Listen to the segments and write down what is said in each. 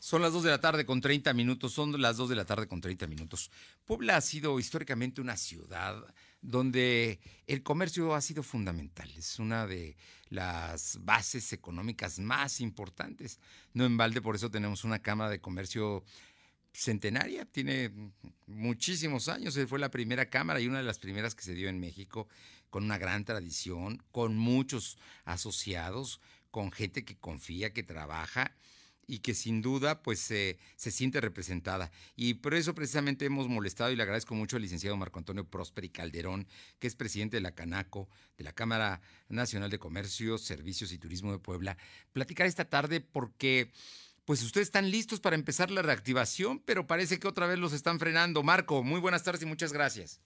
Son las 2 de la tarde con 30 minutos, son las 2 de la tarde con 30 minutos. Puebla ha sido históricamente una ciudad donde el comercio ha sido fundamental. Es una de las bases económicas más importantes. No en balde, por eso tenemos una Cámara de Comercio centenaria, tiene muchísimos años, fue la primera Cámara y una de las primeras que se dio en México, con una gran tradición, con muchos asociados, con gente que confía, que trabaja y que sin duda pues se siente representada. Y por eso precisamente hemos molestado y le agradezco mucho al licenciado Marco Antonio Prósperi Calderón, que es presidente de la Canaco, de la Cámara Nacional de Comercio, Servicios y Turismo de Puebla, platicar esta tarde porque pues ustedes están listos para empezar la reactivación, pero parece que otra vez los están frenando. Marco, muy buenas tardes y muchas gracias.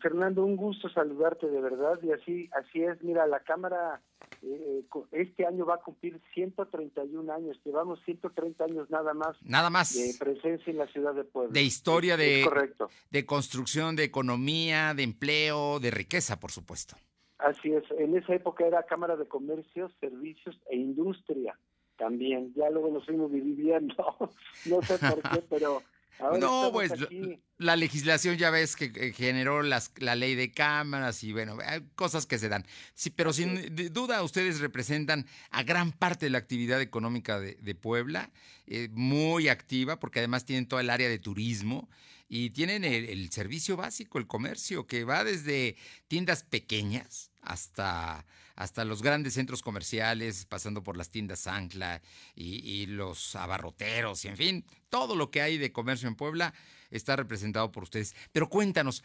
Fernando, un gusto saludarte de verdad y así así es. Mira, la Cámara eh, este año va a cumplir 131 años. Llevamos 130 años nada más. Nada más. De presencia en la ciudad de Puebla. De historia, de, de construcción, de economía, de empleo, de riqueza, por supuesto. Así es. En esa época era Cámara de Comercio, Servicios e Industria también. Ya luego nos fuimos dividiendo. no sé por qué, pero no, pues la legislación ya ves que generó las, la ley de cámaras y bueno, cosas que se dan. Sí, pero sin duda ustedes representan a gran parte de la actividad económica de, Puebla, eh, muy activa porque además tienen toda el área de turismo y tienen el, servicio básico, el comercio, que va desde tiendas pequeñas hasta, hasta los grandes centros comerciales, pasando por las tiendas Ancla y, los abarroteros, y en fin, todo lo que hay de comercio en Puebla está representado por ustedes. Pero cuéntanos,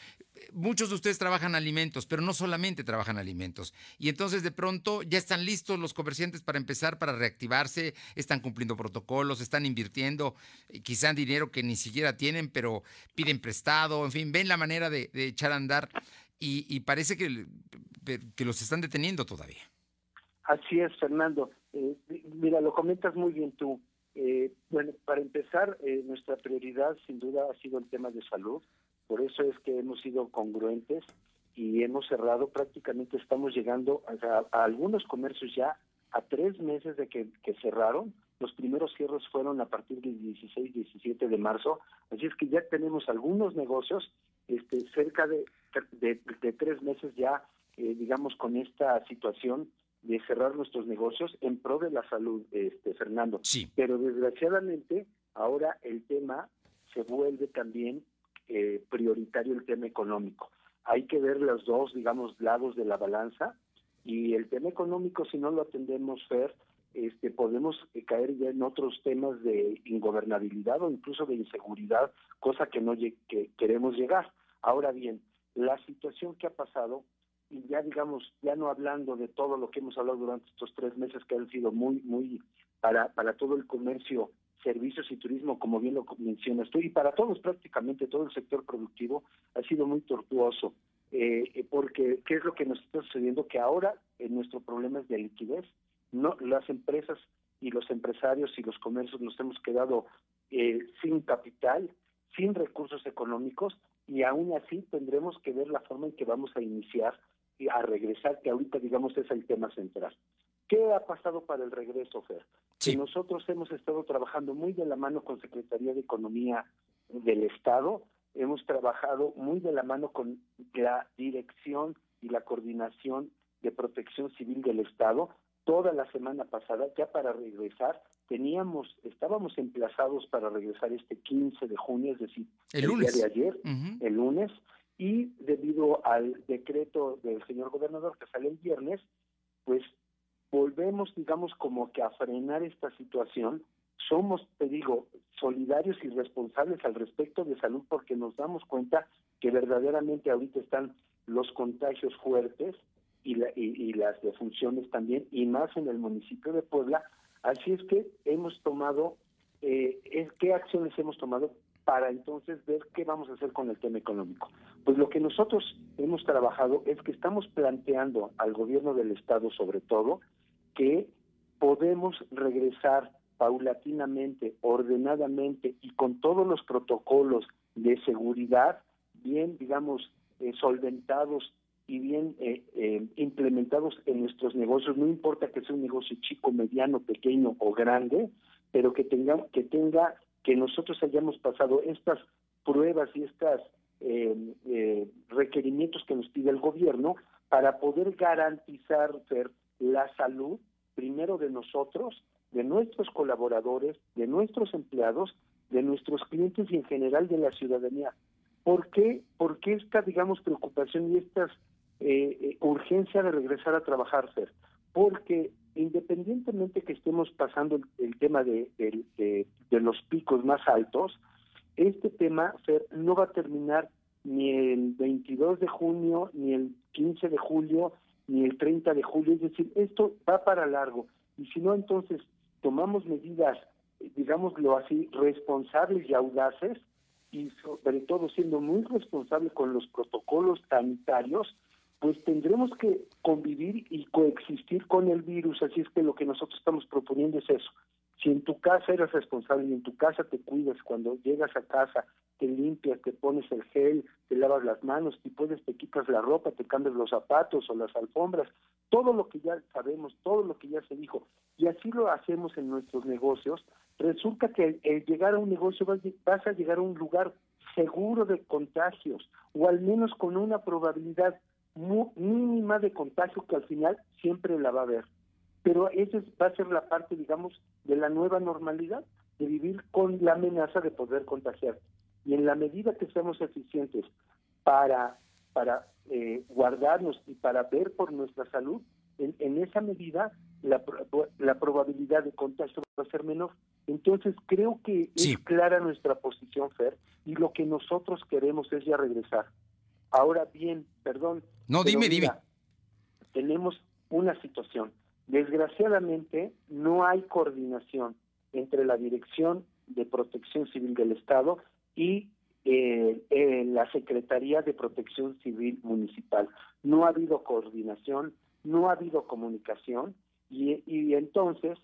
muchos de ustedes trabajan alimentos, pero no solamente trabajan alimentos. Y entonces de pronto ya están listos los comerciantes para empezar, para reactivarse, están cumpliendo protocolos, están invirtiendo eh, quizá dinero que ni siquiera tienen, pero piden prestado, en fin, ven la manera de, echar a andar y, parece que, que los están deteniendo todavía. Así es, Fernando. Eh, mira, lo comentas muy bien tú. Eh, bueno, para empezar, eh, nuestra prioridad sin duda ha sido el tema de salud, por eso es que hemos sido congruentes y hemos cerrado, prácticamente estamos llegando a, algunos comercios ya a tres meses de que, cerraron, los primeros cierres fueron a partir del 16, 17 de marzo, así es que ya tenemos algunos negocios este, cerca de, de, tres meses ya, eh, digamos, con esta situación de cerrar nuestros negocios en pro de la salud, este Fernando. Sí. Pero desgraciadamente ahora el tema se vuelve también eh, prioritario el tema económico. Hay que ver los dos, digamos, lados de la balanza y el tema económico, si no lo atendemos, Fer, este, podemos caer ya en otros temas de ingobernabilidad o incluso de inseguridad, cosa que no que queremos llegar. Ahora bien, la situación que ha pasado y ya digamos, ya no hablando de todo lo que hemos hablado durante estos tres meses que han sido muy, muy para, para todo el comercio, servicios y turismo, como bien lo mencionas tú, y para todos prácticamente, todo el sector productivo, ha sido muy tortuoso. Eh, porque, ¿qué es lo que nos está sucediendo? Que ahora eh, nuestro problema es de liquidez. No, las empresas y los empresarios y los comercios nos hemos quedado eh, sin capital, sin recursos económicos, y aún así tendremos que ver la forma en que vamos a iniciar a regresar, que ahorita digamos es el tema central. ¿Qué ha pasado para el regreso, Fer? Que nosotros hemos estado trabajando muy de la mano con Secretaría de Economía del Estado, hemos trabajado muy de la mano con la dirección y la coordinación de protección civil del Estado. Toda la semana pasada, ya para regresar, teníamos, estábamos emplazados para regresar este 15 de junio, es decir, el, día de ayer, el lunes, y debido al decreto del señor gobernador que sale el viernes, pues volvemos, digamos, como que a frenar esta situación. Somos, te digo, solidarios y responsables al respecto de salud porque nos damos cuenta que verdaderamente ahorita están los contagios fuertes y, la, y, las defunciones también, y más en el municipio de Puebla. Así es que hemos tomado, eh, ¿qué acciones hemos tomado? para entonces ver qué vamos a hacer con el tema económico. Pues lo que nosotros hemos trabajado es que estamos planteando al gobierno del Estado sobre todo que podemos regresar paulatinamente, ordenadamente y con todos los protocolos de seguridad bien, digamos, eh, solventados y bien eh, eh, implementados en nuestros negocios, no importa que sea un negocio chico, mediano, pequeño o grande, pero que tenga, que tenga, que nosotros hayamos pasado estas pruebas y estos eh, eh, requerimientos que nos pide el gobierno para poder garantizar la salud primero de nosotros, de nuestros colaboradores, de nuestros empleados, de nuestros clientes y en general de la ciudadanía. ¿Por qué? Porque esta, digamos, preocupación y esta eh, eh, urgencia de regresar a trabajar, Fer? Porque independientemente que estemos pasando el, tema de, de, los picos más altos, este tema, Fer, no va a terminar ni el 22 de junio, ni el 15 de julio, ni el 30 de julio. Es decir, esto va para largo. Y si no, entonces tomamos medidas, digámoslo así, responsables y audaces, y sobre todo siendo muy responsable con los protocolos sanitarios, pues tendremos que convivir y coexistir con el virus. Así es que lo que nosotros estamos proponiendo es eso. Si en tu casa eres responsable en tu casa te cuidas, cuando llegas a casa te limpias, te pones el gel, te lavas las manos, si puedes te quitas la ropa, te cambias los zapatos o las alfombras, todo lo que ya sabemos, todo lo que ya se dijo, y así lo hacemos en nuestros negocios, resulta que el, llegar a un negocio vas a llegar a un lugar seguro de contagios, o al menos con una probabilidad mínima de contagio que al final siempre la va a haber. Pero esa va a ser la parte, digamos, de la nueva normalidad, de vivir con la amenaza de poder contagiar. Y en la medida que seamos eficientes para, para eh, guardarnos y para ver por nuestra salud, en, esa medida la, la, probabilidad de contagio va a ser menor. Entonces creo que es clara nuestra posición, Fer, y lo que nosotros queremos es ya regresar. Ahora bien, perdón. No, dime, dime. Tenemos una situación. Desgraciadamente, no hay coordinación entre la Dirección de Protección Civil del Estado y eh, la Secretaría de Protección Civil Municipal. No ha habido coordinación, no ha habido comunicación y, y entonces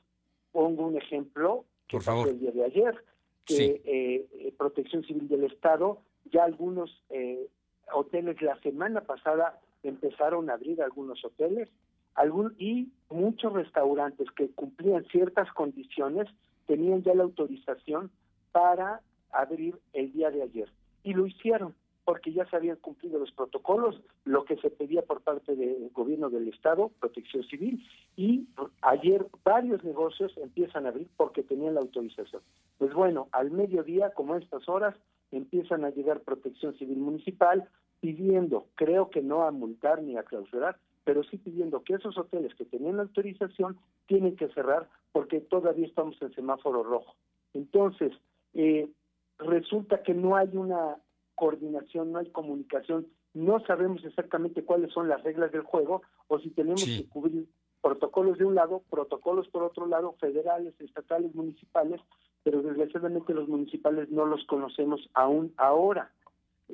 pongo un ejemplo que Por el día de ayer, que eh, eh, Protección Civil del Estado, ya algunos eh, hoteles la semana pasada empezaron a abrir algunos hoteles algún, y muchos restaurantes que cumplían ciertas condiciones tenían ya la autorización para abrir el día de ayer. Y lo hicieron porque ya se habían cumplido los protocolos, lo que se pedía por parte del gobierno del Estado, protección civil, y ayer varios negocios empiezan a abrir porque tenían la autorización. Pues bueno, al mediodía, como a estas horas, empiezan a llegar protección civil municipal pidiendo, creo que no a multar ni a clausurar, pero sí pidiendo que esos hoteles que tenían la autorización tienen que cerrar porque todavía estamos en semáforo rojo. Entonces, eh, resulta que no hay una coordinación, no hay comunicación, no sabemos exactamente cuáles son las reglas del juego o si tenemos que cubrir protocolos de un lado, protocolos por otro lado, federales, estatales, municipales, pero desgraciadamente los municipales no los conocemos aún ahora.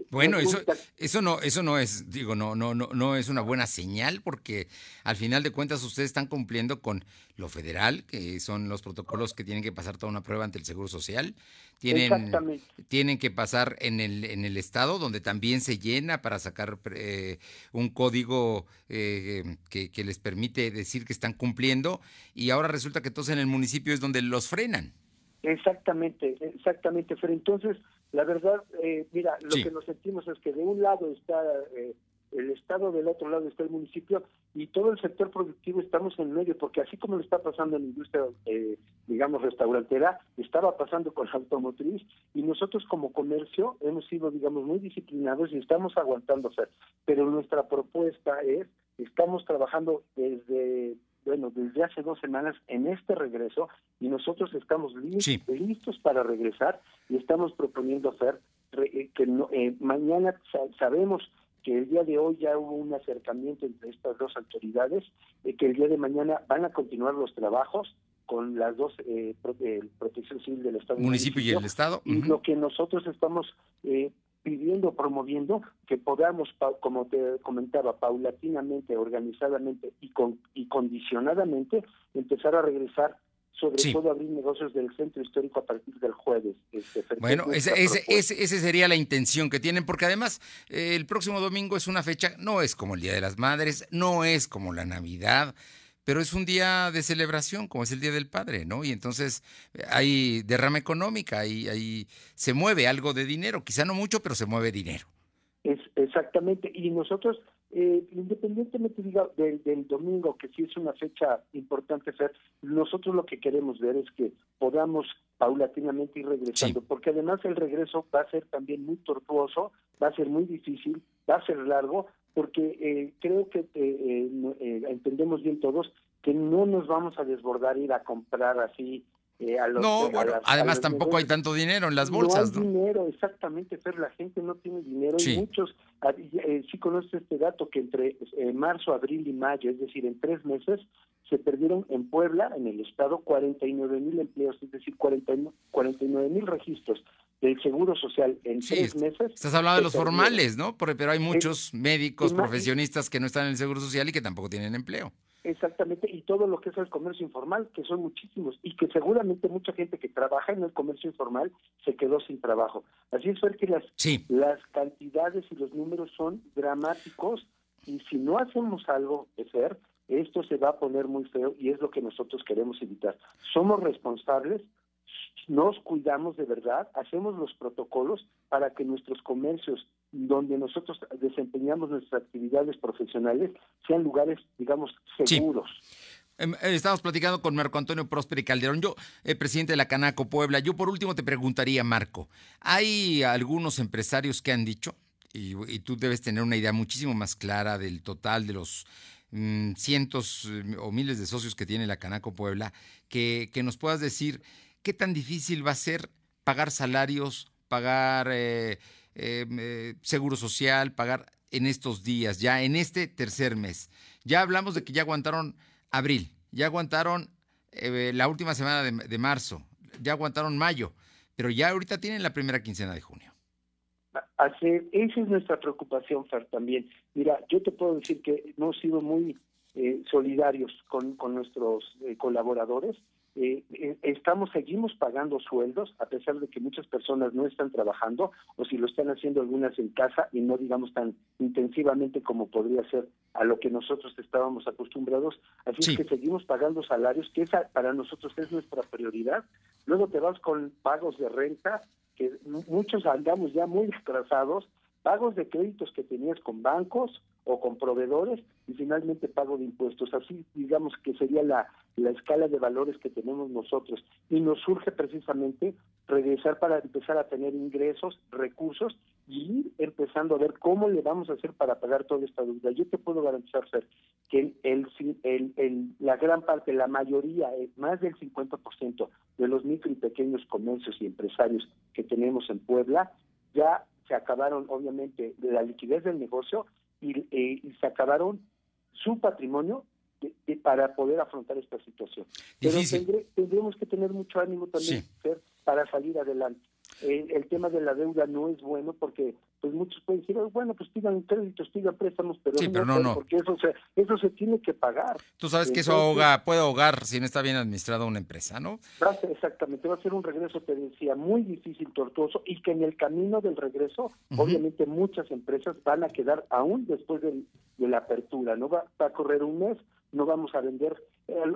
Bueno, eso, eso no, eso no es, digo, no, no, no, no es una buena señal porque al final de cuentas ustedes están cumpliendo con lo federal, que son los protocolos que tienen que pasar toda una prueba ante el Seguro Social, tienen, tienen que pasar en el, en el estado donde también se llena para sacar eh, un código eh, que, que les permite decir que están cumpliendo. Y ahora resulta que todos en el municipio es donde los frenan. Exactamente, exactamente, pero entonces la verdad, eh, mira, lo que nos sentimos es que de un lado está eh, el Estado, del otro lado está el municipio y todo el sector productivo estamos en medio, porque así como lo está pasando en la industria, eh, digamos, restaurantera, estaba pasando con la automotriz y nosotros como comercio hemos sido, digamos, muy disciplinados y estamos aguantando. Pero nuestra propuesta es, estamos trabajando desde bueno, desde hace dos semanas en este regreso y nosotros estamos listos, para regresar y estamos proponiendo hacer eh, que eh, mañana sabemos que el día de hoy ya hubo un acercamiento entre estas dos autoridades, eh, que el día de mañana van a continuar los trabajos con las dos eh, protección civil del Estado. Municipio y, el Estado. Y lo que nosotros estamos eh, pidiendo, promoviendo que podamos, como te comentaba, paulatinamente, organizadamente y, con, y condicionadamente empezar a regresar sobre todo abrir negocios del centro histórico a partir del jueves. Este, bueno, esa ese, sería la intención que tienen, porque además eh, el próximo domingo es una fecha, no es como el Día de las Madres, no es como la Navidad, pero es un día de celebración, como es el Día del Padre, ¿no? Y entonces eh, hay derrama económica, ahí, ahí se mueve algo de dinero, quizá no mucho, pero se mueve dinero. Es, exactamente, y nosotros, eh, independientemente diga, del, del, domingo, que sí es una fecha importante, ser, nosotros lo que queremos ver es que podamos paulatinamente ir regresando, porque además el regreso va a ser también muy tortuoso, va a ser muy difícil, va a ser largo, porque eh, creo que eh, eh, entendemos bien todos que no nos vamos a desbordar ir a comprar así a los, no, bueno, además tampoco hay tanto dinero en las bolsas. No hay dinero, exactamente, pero la gente no tiene dinero y muchos, ah, sí conoces este dato que entre marzo, abril y mayo, es decir, en tres meses, se perdieron en Puebla, en el estado, 49 mil empleos, es decir, 49 mil registros del Seguro Social en tres meses. Estás hablando de los formales, ¿no? Pero hay muchos médicos, profesionistas que no están en el Seguro Social y que tampoco tienen empleo. Exactamente, y todo lo que es el comercio informal, que son muchísimos, y que seguramente mucha gente que trabaja en el comercio informal se quedó sin trabajo. Así es ver que las, las cantidades y los números son dramáticos, y si no hacemos algo de ser, esto se va a poner muy feo y es lo que nosotros queremos evitar. Somos responsables, nos cuidamos de verdad, hacemos los protocolos para que nuestros comercios donde nosotros desempeñamos nuestras actividades profesionales sean lugares, digamos, seguros. Em, eh, estamos platicando con Marco Antonio Próspero y Calderón, yo, eh, presidente de la Canaco Puebla. Yo por último te preguntaría, Marco, ¿hay algunos empresarios que han dicho, y, tú debes tener una idea muchísimo más clara del total de los mm, cientos eh, o miles de socios que tiene la Canaco Puebla, que, que nos puedas decir ¿qué tan difícil va a ser pagar salarios, pagar eh, em, eh, seguro social, pagar en estos días, ya en este tercer mes? Ya hablamos de que ya aguantaron abril, ya aguantaron eh, la última semana de, marzo, ya aguantaron mayo, pero ya ahorita tienen la primera quincena de junio. Esa es nuestra preocupación, Fer, también. Mira, yo te puedo decir que hemos sido muy solidarios con, con nuestros colaboradores eh, eh, estamos seguimos pagando sueldos a pesar de que muchas personas no están trabajando o si lo están haciendo algunas en casa y no digamos tan intensivamente como podría ser a lo que nosotros estábamos acostumbrados. Así es que seguimos pagando salarios que esa para nosotros es nuestra prioridad. Luego te vas con pagos de renta que muchos andamos ya muy atrasados pagos de créditos que tenías con bancos o con proveedores y finalmente pago de impuestos. Así digamos que sería la, la escala de valores que tenemos nosotros. Y nos surge precisamente regresar para empezar a tener ingresos, recursos y ir empezando a ver cómo le vamos a hacer para pagar toda esta deuda. Yo te puedo garantizar, Fer, que el, el, el, la gran parte, la mayoría, más del 50% de los micro y pequeños comercios y empresarios que tenemos en Puebla ya se acabaron obviamente de la liquidez del negocio y, eh, y se acabaron su patrimonio para poder afrontar esta situación. Pero tendremos que tener mucho ánimo también para salir adelante. El tema de la deuda no es bueno porque pues muchos pueden decir, bueno, pues pidan créditos, pidan préstamos, pero, no, no, porque eso se, eso se tiene que pagar. Tú sabes que eso ahoga, puede ahogar si no está bien administrada una empresa, ¿no? exactamente, va a ser un regreso, te decía, muy difícil, tortuoso, y que en el camino del regreso, obviamente muchas empresas van a quedar aún después de, la apertura, ¿no? Va, va a correr un mes, no vamos a vender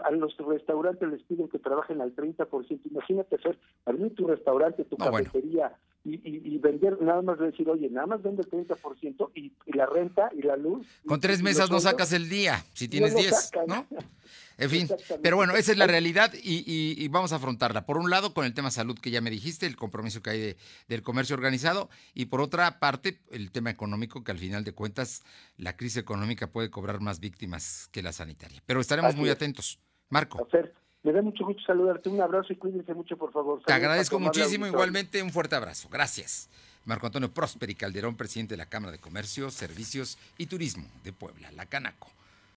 a, los restaurantes les piden que trabajen al 30%. Imagínate, hacer abrir tu restaurante, tu cafetería y, y, vender, nada más decir, oye, nada más vende el 30% y, y la renta y la luz. Con tres mesas no sacas el día, si tienes 10, ¿no? En fin, pero bueno, esa es la realidad y, vamos a afrontarla. Por un lado, con el tema salud que ya me dijiste, el compromiso que hay del comercio organizado, y por otra parte, el tema económico, que al final de cuentas la crisis económica puede cobrar más víctimas que la sanitaria. Pero estaremos muy atentos. Marco. Me da mucho gusto saludarte. Un abrazo y cuídense mucho, por favor. Te agradezco muchísimo. Igualmente, un fuerte abrazo. Gracias. Marco Antonio Prósperi Calderón, presidente de la Cámara de Comercio, Servicios y Turismo de Puebla, la Canaco.